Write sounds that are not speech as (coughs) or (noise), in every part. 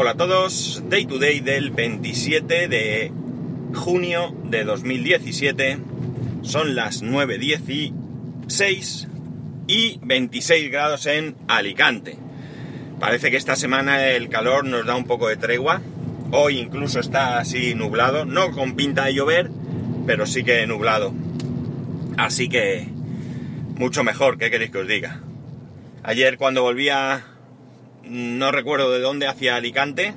Hola a todos, Day to Day del 27 de junio de 2017. Son las 9.16 y 26 grados en Alicante. Parece que esta semana el calor nos da un poco de tregua. Hoy incluso está así nublado, no con pinta de llover, pero sí que nublado. Así que mucho mejor, ¿qué queréis que os diga? Ayer cuando volvía no recuerdo de dónde hacia Alicante,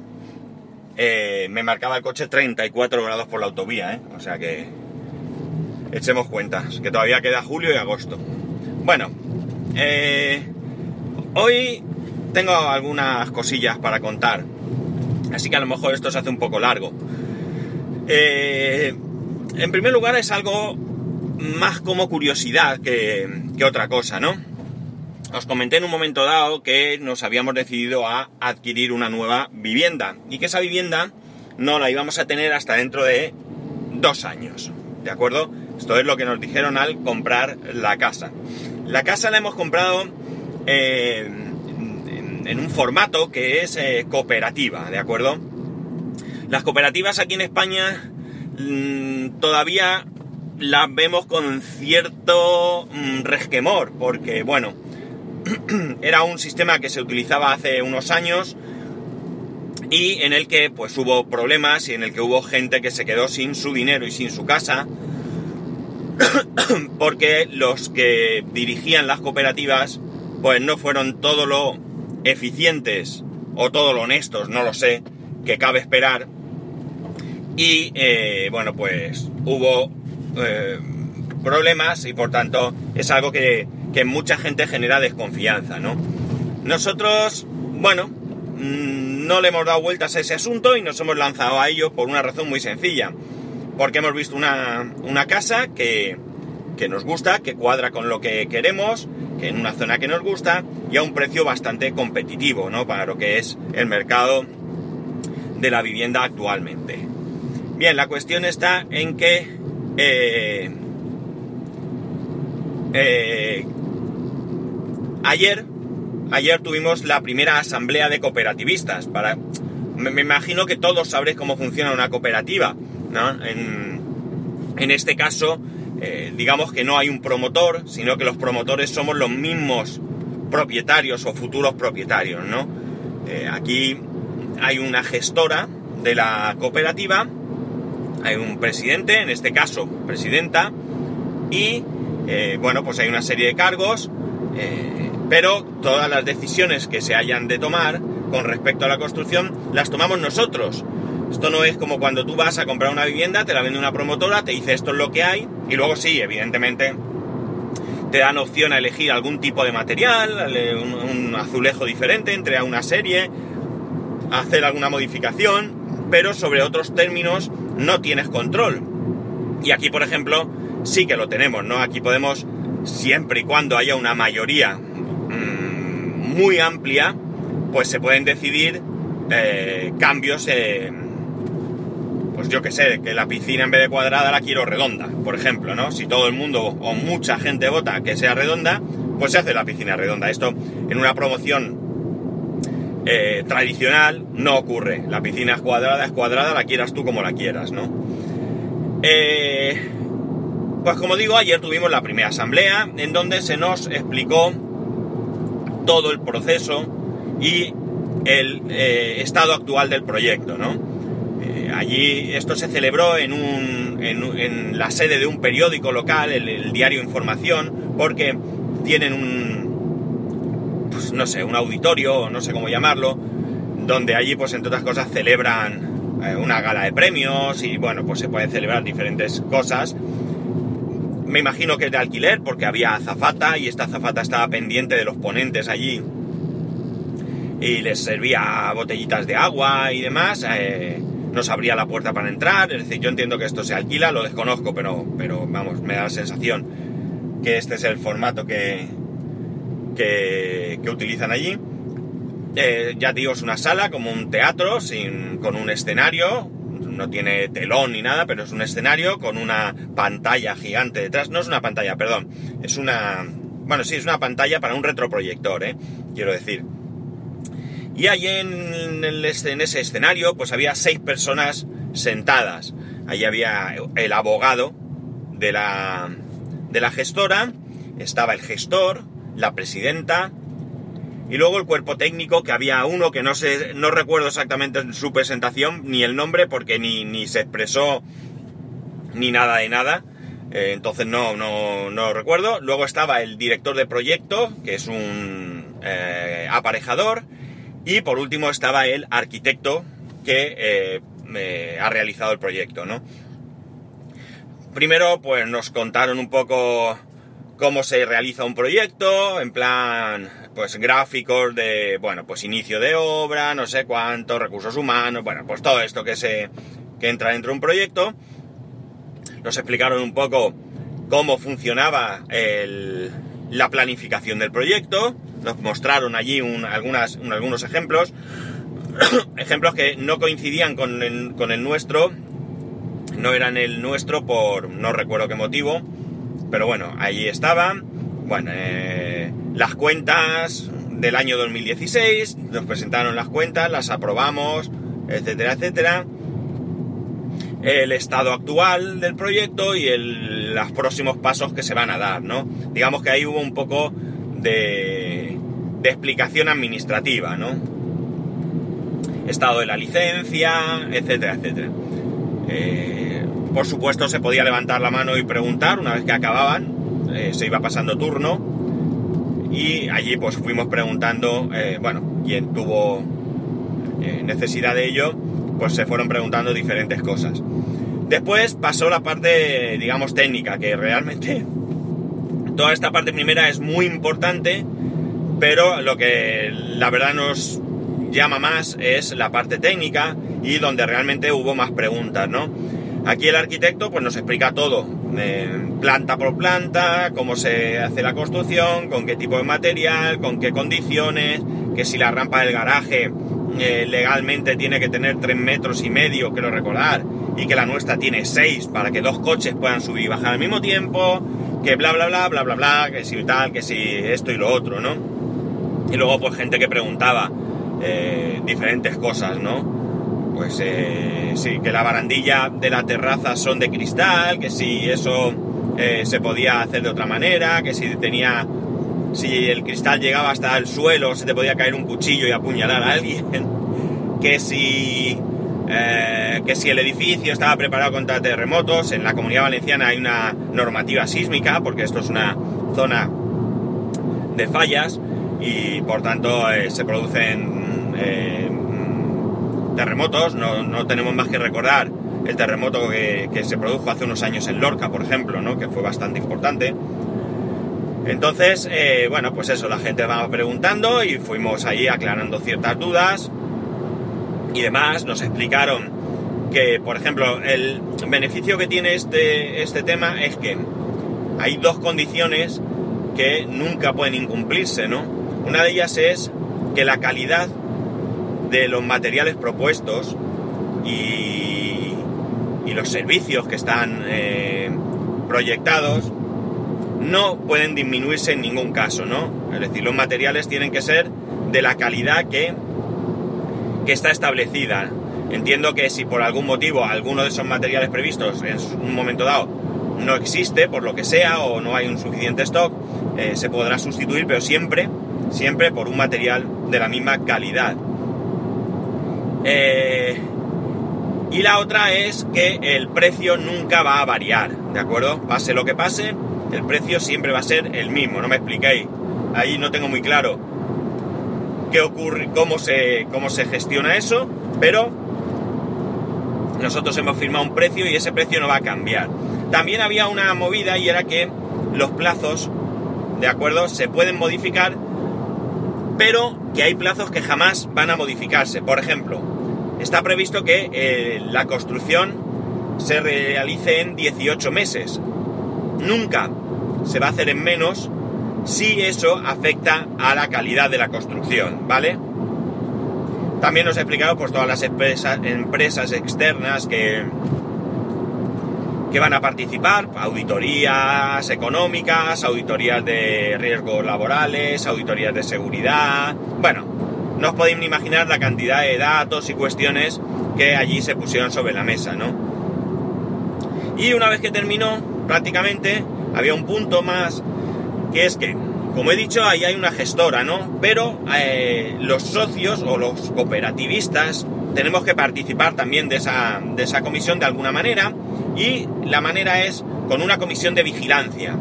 eh, me marcaba el coche 34 grados por la autovía, ¿eh? O sea que echemos cuentas, que todavía queda julio y agosto. Bueno, eh, hoy tengo algunas cosillas para contar, así que a lo mejor esto se hace un poco largo. en primer lugar es algo más como curiosidad que, que otra cosa, ¿no? Os comenté en un momento dado que nos habíamos decidido a adquirir una nueva vivienda y que esa vivienda no la íbamos a tener hasta dentro de dos años. ¿De acuerdo? Esto es lo que nos dijeron al comprar la casa. La casa la hemos comprado eh, en, un formato que es eh, cooperativa, ¿de acuerdo? Las cooperativas aquí en España mm, todavía las vemos con cierto mm, resquemor, porque bueno, (clears throat) era un sistema que se utilizaba hace unos años y en el que pues hubo problemas y en el que hubo gente que se quedó sin su dinero y sin su casa (clears throat) porque los que dirigían las cooperativas pues no fueron todo lo eficientes o todo lo honestos, no lo sé, que cabe esperar. Y eh, bueno pues hubo eh, problemas y por tanto es algo que que mucha gente genera desconfianza, ¿no? Nosotros, bueno, mm, no le hemos dado vueltas a ese asunto y nos hemos lanzado a ello por una razón muy sencilla. Porque hemos visto una, casa que, que nos gusta, que cuadra con lo que queremos, que en una zona que nos gusta y a un precio bastante competitivo, ¿no? Para lo que es el mercado de la vivienda actualmente. Bien, la cuestión está en que eh, eh, Ayer, ayer tuvimos la primera asamblea de cooperativistas. Para, me, imagino que todos sabréis cómo funciona una cooperativa. ¿no? En, este caso, eh, digamos que no hay un promotor, sino que los promotores somos los mismos propietarios o futuros propietarios. ¿no? Eh, aquí hay una gestora de la cooperativa, hay un presidente, en este caso presidenta, y eh, bueno, pues hay una serie de cargos pero todas las decisiones que se hayan de tomar con respecto a la construcción las tomamos nosotros. Esto no es como cuando tú vas a comprar una vivienda, te la vende una promotora, te dice esto es lo que hay, y luego sí, evidentemente te dan opción a elegir algún tipo de material, un, azulejo diferente, entre una serie, hacer alguna modificación, pero sobre otros términos no tienes control. Y aquí, por ejemplo, sí que lo tenemos, ¿no? Aquí podemos, siempre y cuando haya una mayoría muy amplia, pues se pueden decidir eh, cambios, pues yo que sé, que la piscina en vez de cuadrada la quiero redonda, por ejemplo, ¿no? Si todo el mundo o mucha gente vota que sea redonda, pues se hace la piscina redonda. Esto en una promoción eh, tradicional no ocurre. La piscina es cuadrada, es cuadrada, la quieras tú como la quieras, ¿no? Eh, pues como digo, ayer tuvimos la primera asamblea en donde se nos explicó todo el proceso y el eh, estado actual del proyecto, ¿no? Eh, allí esto se celebró en, un, en, la sede de un periódico local, el, diario Información, porque tienen un, pues, no sé, un auditorio, no sé cómo llamarlo, donde allí, pues entre otras cosas, celebran eh, una gala de premios y bueno, pues se pueden celebrar diferentes cosas me imagino que es de alquiler porque había azafata y esta azafata estaba pendiente de los ponentes allí y les servía botellitas de agua y demás. Eh, nos abría la puerta para entrar. Es decir, yo entiendo que esto se alquila, lo desconozco, pero, pero vamos, me da la sensación que este es el formato que, que, utilizan allí. Eh, ya digo, es una sala como un teatro sin, con un escenario, no tiene telón ni nada, pero es un escenario con una pantalla gigante detrás. No es una pantalla, perdón, es una... Bueno, sí, es una pantalla para un retroproyector, ¿eh? quiero decir. Y allí en, en ese escenario pues había seis personas sentadas. Allí había el abogado de la, de la gestora, estaba el gestor, la presidenta, y luego el cuerpo técnico, que había uno que no sé, no recuerdo exactamente su presentación, ni el nombre, porque ni, ni se expresó ni nada de nada. Eh, entonces no, no, no recuerdo. Luego estaba el director de proyecto, que es un eh, aparejador. Y por último estaba el arquitecto que eh, ha realizado el proyecto, ¿no? Primero, pues nos contaron un poco cómo se realiza un proyecto, en plan, pues gráficos de, bueno, pues inicio de obra, no sé cuántos, recursos humanos, bueno, pues todo esto que se, que entra dentro de un proyecto. Nos explicaron un poco cómo funcionaba la planificación del proyecto, nos mostraron allí algunas, algunos ejemplos, (coughs) ejemplos que no coincidían con el, con el nuestro, no eran el nuestro por no recuerdo qué motivo, pero bueno, allí estaban. Bueno, eh, las cuentas del año 2016, nos presentaron las cuentas, las aprobamos, etcétera, etcétera. El estado actual del proyecto y los próximos pasos que se van a dar, ¿no? Digamos que ahí hubo un poco de, de explicación administrativa, ¿no? Estado de la licencia, etcétera, etcétera. Eh, por supuesto se podía levantar la mano y preguntar una vez que acababan, eh, se iba pasando turno y allí pues fuimos preguntando, eh, bueno, quien tuvo eh, necesidad de ello, pues se fueron preguntando diferentes cosas. Después pasó la parte, digamos, técnica, que realmente (laughs) toda esta parte primera es muy importante, pero lo que la verdad nos llama más es la parte técnica y donde realmente hubo más preguntas, ¿no? Aquí el arquitecto pues nos explica todo, planta por planta, cómo se hace la construcción, con qué tipo de material, con qué condiciones, que si la rampa del garaje eh, legalmente tiene que tener 3 metros y medio, quiero recordar, y que la nuestra tiene 6 para que dos coches puedan subir y bajar al mismo tiempo, que bla bla bla bla bla bla, que si tal, que si esto y lo otro, ¿no? Y luego pues gente que preguntaba eh, diferentes cosas, ¿no? Pues eh, sí, que la barandilla de la terraza son de cristal, que si eso eh, se podía hacer de otra manera, que si tenía, si el cristal llegaba hasta el suelo, se te podía caer un cuchillo y apuñalar a alguien, (laughs) que si, eh, que si el edificio estaba preparado contra terremotos, en la comunidad valenciana hay una normativa sísmica, porque esto es una zona de fallas y por tanto se producen terremotos, no, tenemos más que recordar el terremoto que, se produjo hace unos años en Lorca, por ejemplo, ¿no? que fue bastante importante. Entonces, eh, bueno, pues eso, la gente va preguntando y fuimos ahí aclarando ciertas dudas y demás. Nos explicaron que, por ejemplo, el beneficio que tiene este, este tema es que hay dos condiciones que nunca pueden incumplirse, ¿no? Una de ellas es que la calidad de los materiales propuestos y, los servicios que están eh, proyectados no pueden disminuirse en ningún caso, ¿no? Es decir, los materiales tienen que ser de la calidad que, que está establecida. Entiendo que si por algún motivo alguno de esos materiales previstos en un momento dado no existe, por lo que sea, o no hay un suficiente stock, eh, se podrá sustituir, pero siempre, siempre por un material de la misma calidad. Eh, y la otra es que el precio nunca va a variar, ¿de acuerdo? Pase lo que pase, el precio siempre va a ser el mismo, no me expliquéis. Ahí no tengo muy claro qué ocurre, cómo se, cómo se gestiona eso, pero nosotros hemos firmado un precio y ese precio no va a cambiar. También había una movida y era que los plazos, ¿de acuerdo? Se pueden modificar pero que hay plazos que jamás van a modificarse. Por ejemplo, está previsto que eh, la construcción se realice en 18 meses. Nunca se va a hacer en menos si eso afecta a la calidad de la construcción, ¿vale? También nos he explicado pues todas las empresas externas que, que van a participar, auditorías económicas, auditorías de riesgos laborales, auditorías de seguridad, bueno, no os podéis ni imaginar la cantidad de datos y cuestiones que allí se pusieron sobre la mesa, ¿no? Y una vez que terminó, prácticamente, había un punto más, que es que, como he dicho, ahí hay una gestora, ¿no? Pero eh, los socios o los cooperativistas tenemos que participar también de esa, de esa comisión de alguna manera y la manera es con una comisión de vigilancia.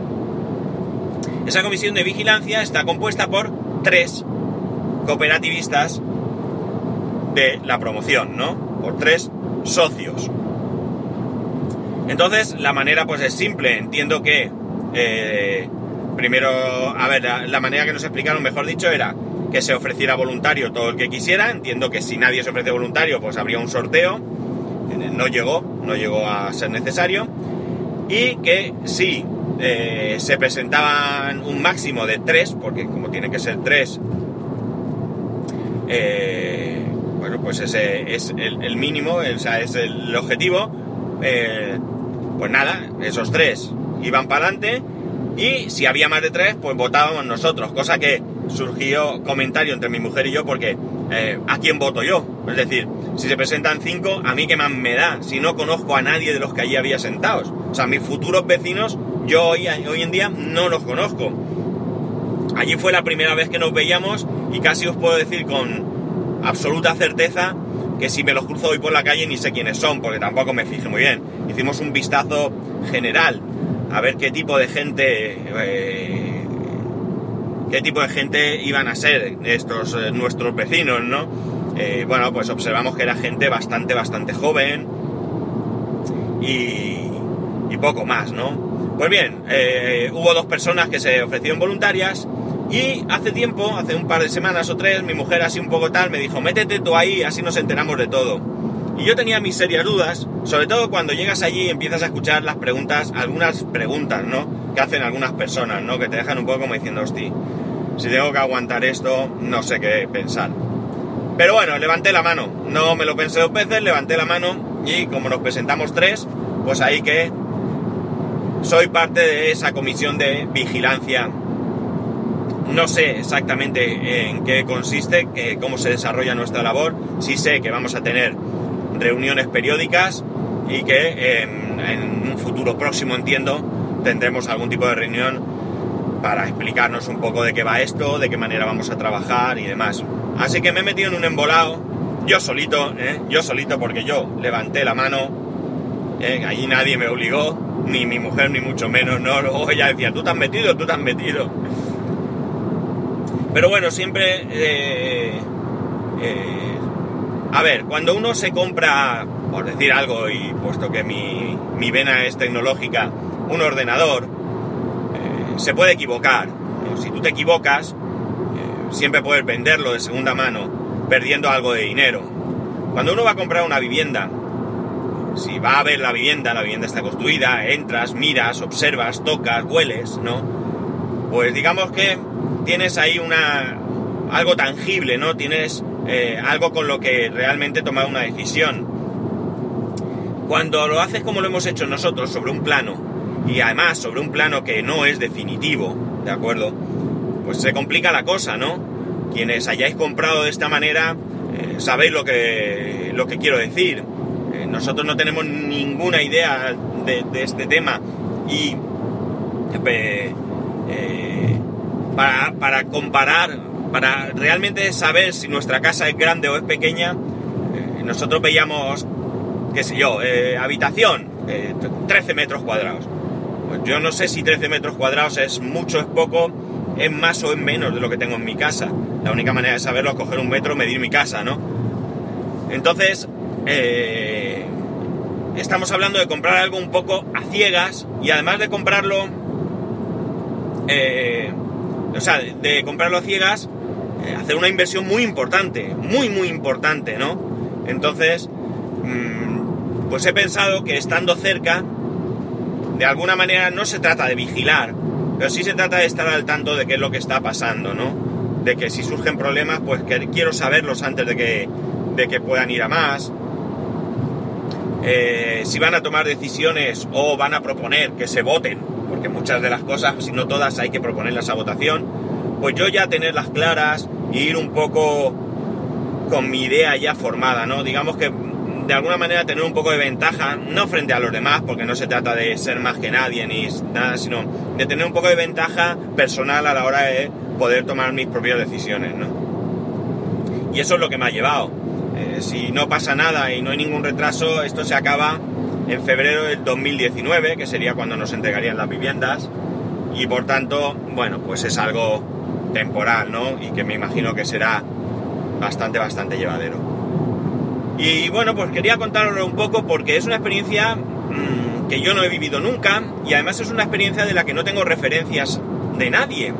Esa comisión de vigilancia está compuesta por tres cooperativistas de la promoción, ¿no? Por tres socios. Entonces, la manera pues es simple. Entiendo que, eh, primero, a ver, la, manera que nos explicaron, mejor dicho, era que se ofreciera voluntario todo el que quisiera. Entiendo que si nadie se ofrece voluntario, pues habría un sorteo. No llegó, no llegó a ser necesario. Y que si eh, se presentaban un máximo de tres, porque como tiene que ser tres, eh, bueno, pues ese es el, mínimo, o sea, es el objetivo. Eh, pues nada, esos tres iban para adelante y si había más de tres, pues votábamos nosotros, cosa que surgió comentario entre mi mujer y yo porque ¿a quién voto yo? Es decir, si se presentan cinco, a mí qué más me da, si no conozco a nadie de los que allí había sentados. O sea, mis futuros vecinos yo hoy en día no los conozco. Allí fue la primera vez que nos veíamos y casi os puedo decir con absoluta certeza que si me los cruzo hoy por la calle ni sé quiénes son, porque tampoco me fijé muy bien. Hicimos un vistazo general a ver qué tipo de gente, eh, qué tipo de gente iban a ser estos eh, nuestros vecinos, ¿no? Eh, bueno, pues observamos que era gente bastante, bastante joven y, y poco más, ¿no? Pues bien, eh, hubo dos personas que se ofrecieron voluntarias y hace tiempo, hace un par de semanas o tres, mi mujer así un poco tal me dijo, métete tú ahí, así nos enteramos de todo. Y yo tenía mis serias dudas, sobre todo cuando llegas allí y empiezas a escuchar las preguntas, algunas preguntas, ¿no? Que hacen algunas personas, ¿no? Que te dejan un poco como diciendo, hostia, si tengo que aguantar esto, no sé qué pensar. Pero bueno, levanté la mano, no me lo pensé dos veces, levanté la mano y como nos presentamos tres, pues ahí que soy parte de esa comisión de vigilancia. No sé exactamente en qué consiste, cómo se desarrolla nuestra labor. Sí sé que vamos a tener reuniones periódicas y que en, un futuro próximo, entiendo, tendremos algún tipo de reunión para explicarnos un poco de qué va esto, de qué manera vamos a trabajar y demás. Así que me he metido en un embolado, yo solito, ¿eh? yo solito porque yo levanté la mano, ¿eh? allí nadie me obligó, ni mi mujer, ni mucho menos, no, luego ella decía, tú te has metido, tú te has metido. Pero bueno, siempre... Eh, eh, a ver, cuando uno se compra, por decir algo, y puesto que mi, mi vena es tecnológica, un ordenador, eh, se puede equivocar. Si tú te equivocas, siempre puedes venderlo de segunda mano, perdiendo algo de dinero. Cuando uno va a comprar una vivienda, si va a ver la vivienda, la vivienda está construida, entras, miras, observas, tocas, hueles, ¿no? Pues digamos que tienes ahí una algo tangible, ¿no? Tienes eh, algo con lo que realmente tomar una decisión. Cuando lo haces como lo hemos hecho nosotros, sobre un plano, y además sobre un plano que no es definitivo, ¿de acuerdo? Pues se complica la cosa, ¿no? Quienes hayáis comprado de esta manera, eh, sabéis lo que, lo que quiero decir nosotros no tenemos ninguna idea de, este tema y eh, para, comparar, para realmente saber si nuestra casa es grande o es pequeña, eh, nosotros veíamos, qué sé yo, eh, habitación, 13 metros cuadrados. Pues yo no sé si 13 metros cuadrados es mucho, es poco, es más o es menos de lo que tengo en mi casa. La única manera de saberlo es coger un metro, medir mi casa, ¿no? Entonces, estamos hablando de comprar algo un poco a ciegas y además de comprarlo, eh, o sea, de comprarlo a ciegas, eh, hacer una inversión muy importante, muy, muy importante, ¿no? Entonces, mm, pues he pensado que estando cerca, de alguna manera no se trata de vigilar, pero sí se trata de estar al tanto de qué es lo que está pasando, ¿no? De que si surgen problemas, pues que quiero saberlos antes de que, de que puedan ir a más eh, si van a tomar decisiones o van a proponer que se voten, porque muchas de las cosas, si no todas, hay que proponerlas a votación, pues yo ya tenerlas claras e ir un poco con mi idea ya formada, ¿no? Digamos que de alguna manera tener un poco de ventaja, no frente a los demás, porque no se trata de ser más que nadie ni nada, sino de tener un poco de ventaja personal a la hora de poder tomar mis propias decisiones, ¿no? Y eso es lo que me ha llevado. Eh, si no pasa nada y no hay ningún retraso, esto se acaba en febrero del 2019, que sería cuando nos entregarían las viviendas, y por tanto, bueno, pues es algo temporal, ¿no? Y que me imagino que será bastante, bastante llevadero. Y bueno, pues quería contarlo un poco porque es una experiencia mmm, que yo no he vivido nunca y además es una experiencia de la que no tengo referencias de nadie.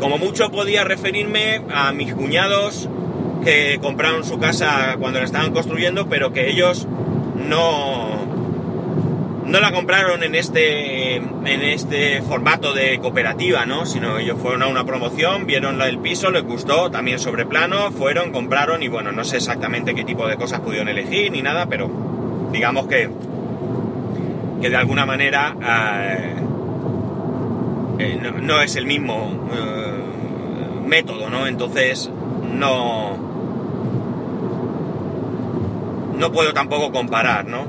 Como mucho podía referirme a mis cuñados que compraron su casa cuando la estaban construyendo, pero que ellos no, no la compraron en este, en este formato de cooperativa, ¿no? Sino ellos fueron a una promoción, vieron el piso, les gustó, también sobre plano, fueron, compraron y bueno, no sé exactamente qué tipo de cosas pudieron elegir ni nada, pero digamos que, que de alguna manera eh, eh, no, es el mismo eh, método, ¿no? Entonces no, no puedo tampoco comparar, ¿no?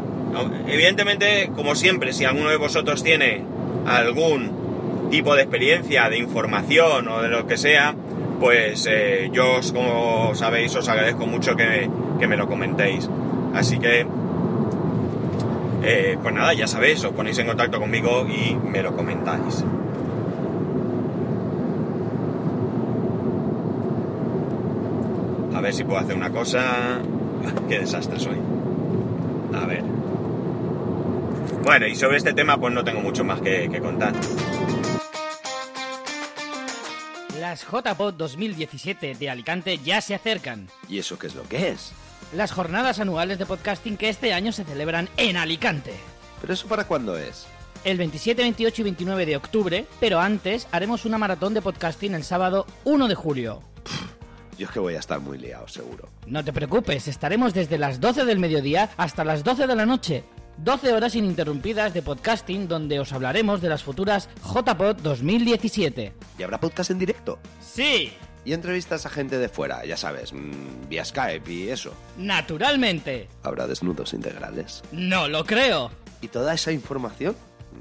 Evidentemente, como siempre, si alguno de vosotros tiene algún tipo de experiencia, de información o de lo que sea, pues eh, yo, como sabéis, os agradezco mucho que, que me lo comentéis. Así que, eh, pues nada, ya sabéis, os ponéis en contacto conmigo y me lo comentáis. A ver si puedo hacer una cosa. (laughs) Qué desastre soy. A ver. Bueno, y sobre este tema pues no tengo mucho más que, que contar. Las JPod 2017 de Alicante ya se acercan. ¿Y eso qué es lo que es? Las jornadas anuales de podcasting que este año se celebran en Alicante. ¿Pero eso para cuándo es? El 27, 28 y 29 de octubre, pero antes haremos una maratón de podcasting el sábado 1 de julio. Yo es que voy a estar muy liado, seguro. No te preocupes, estaremos desde las 12 del mediodía hasta las 12 de la noche. 12 horas ininterrumpidas de podcasting donde os hablaremos de las futuras JPod 2017. ¿Y habrá podcast en directo? Sí. Y entrevistas a gente de fuera, ya sabes, mmm, vía Skype y eso. Naturalmente. ¿Habrá desnudos integrales? No lo creo. ¿Y toda esa información?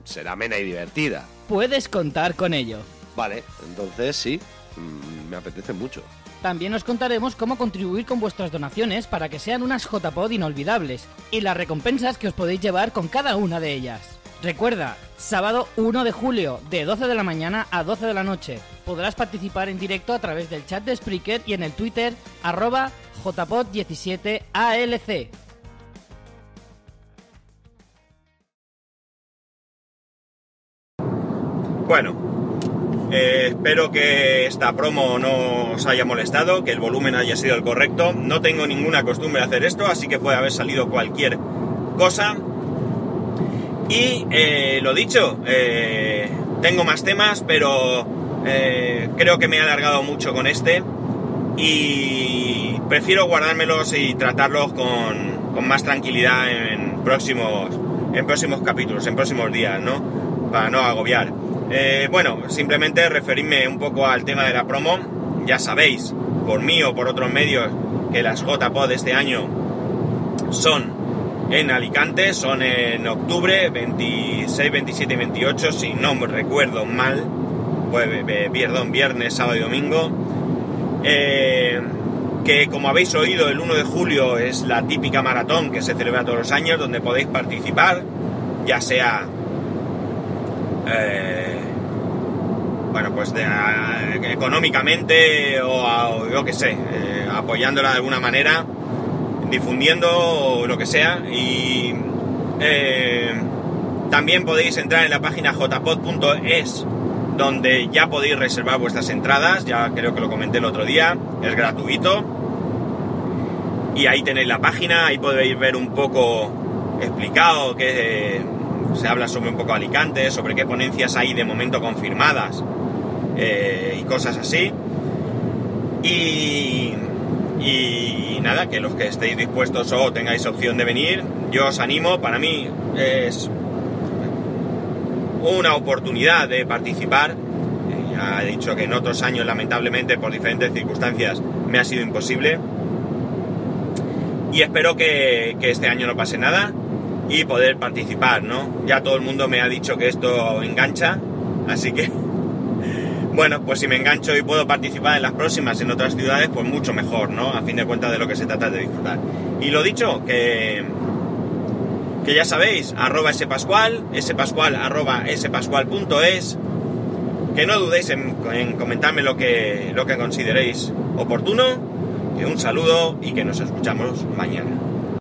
Será amena y divertida. Puedes contar con ello. Vale, entonces sí, mmm, me apetece mucho. También os contaremos cómo contribuir con vuestras donaciones para que sean unas JPod inolvidables y las recompensas que os podéis llevar con cada una de ellas. Recuerda, sábado 1 de julio, de 12 de la mañana a 12 de la noche. Podrás participar en directo a través del chat de Spreaker y en el Twitter arroba jpod17alc. Bueno, espero que esta promo no os haya molestado, que el volumen haya sido el correcto. No tengo ninguna costumbre de hacer esto, así que puede haber salido cualquier cosa. Y eh, lo dicho, eh, tengo más temas, pero eh, creo que me he alargado mucho con este. Y prefiero guardármelos y tratarlos con, más tranquilidad en próximos, en próximos capítulos, en próximos días, ¿no? Para no agobiar. Eh, bueno, simplemente referirme un poco al tema de la promo. Ya sabéis, por mí o por otros medios, que las JPod este año son en Alicante, son en octubre, 26, 27 y 28, si no me recuerdo mal, perdón, viernes, sábado y domingo. Eh, que como habéis oído, el 1 de julio es la típica maratón que se celebra todos los años, donde podéis participar, ya sea eh, bueno, pues de, eh, económicamente o, o yo que sé, eh, apoyándola de alguna manera, difundiendo o lo que sea. Y eh, también podéis entrar en la página jpod.es, donde ya podéis reservar vuestras entradas, ya creo que lo comenté el otro día, es gratuito. Y ahí tenéis la página, ahí podéis ver un poco explicado que se habla sobre un poco Alicante, sobre qué ponencias hay de momento confirmadas eh, y cosas así. Y, y, nada, que los que estéis dispuestos o tengáis opción de venir, yo os animo, para mí es una oportunidad de participar. Eh, Ha dicho que en otros años, lamentablemente, por diferentes circunstancias, me ha sido imposible. Y espero que, que este año no pase nada y poder participar, ¿no? Ya todo el mundo me ha dicho que esto engancha, así que, bueno, pues si me engancho y puedo participar en las próximas en otras ciudades, pues mucho mejor, ¿no? A fin de cuentas de lo que se trata de disfrutar. Y lo dicho, que, ya sabéis, arroba spascual, spascual arroba spascual.es, que no dudéis en, en, comentarme lo que, consideréis oportuno, un saludo y que nos escuchamos mañana.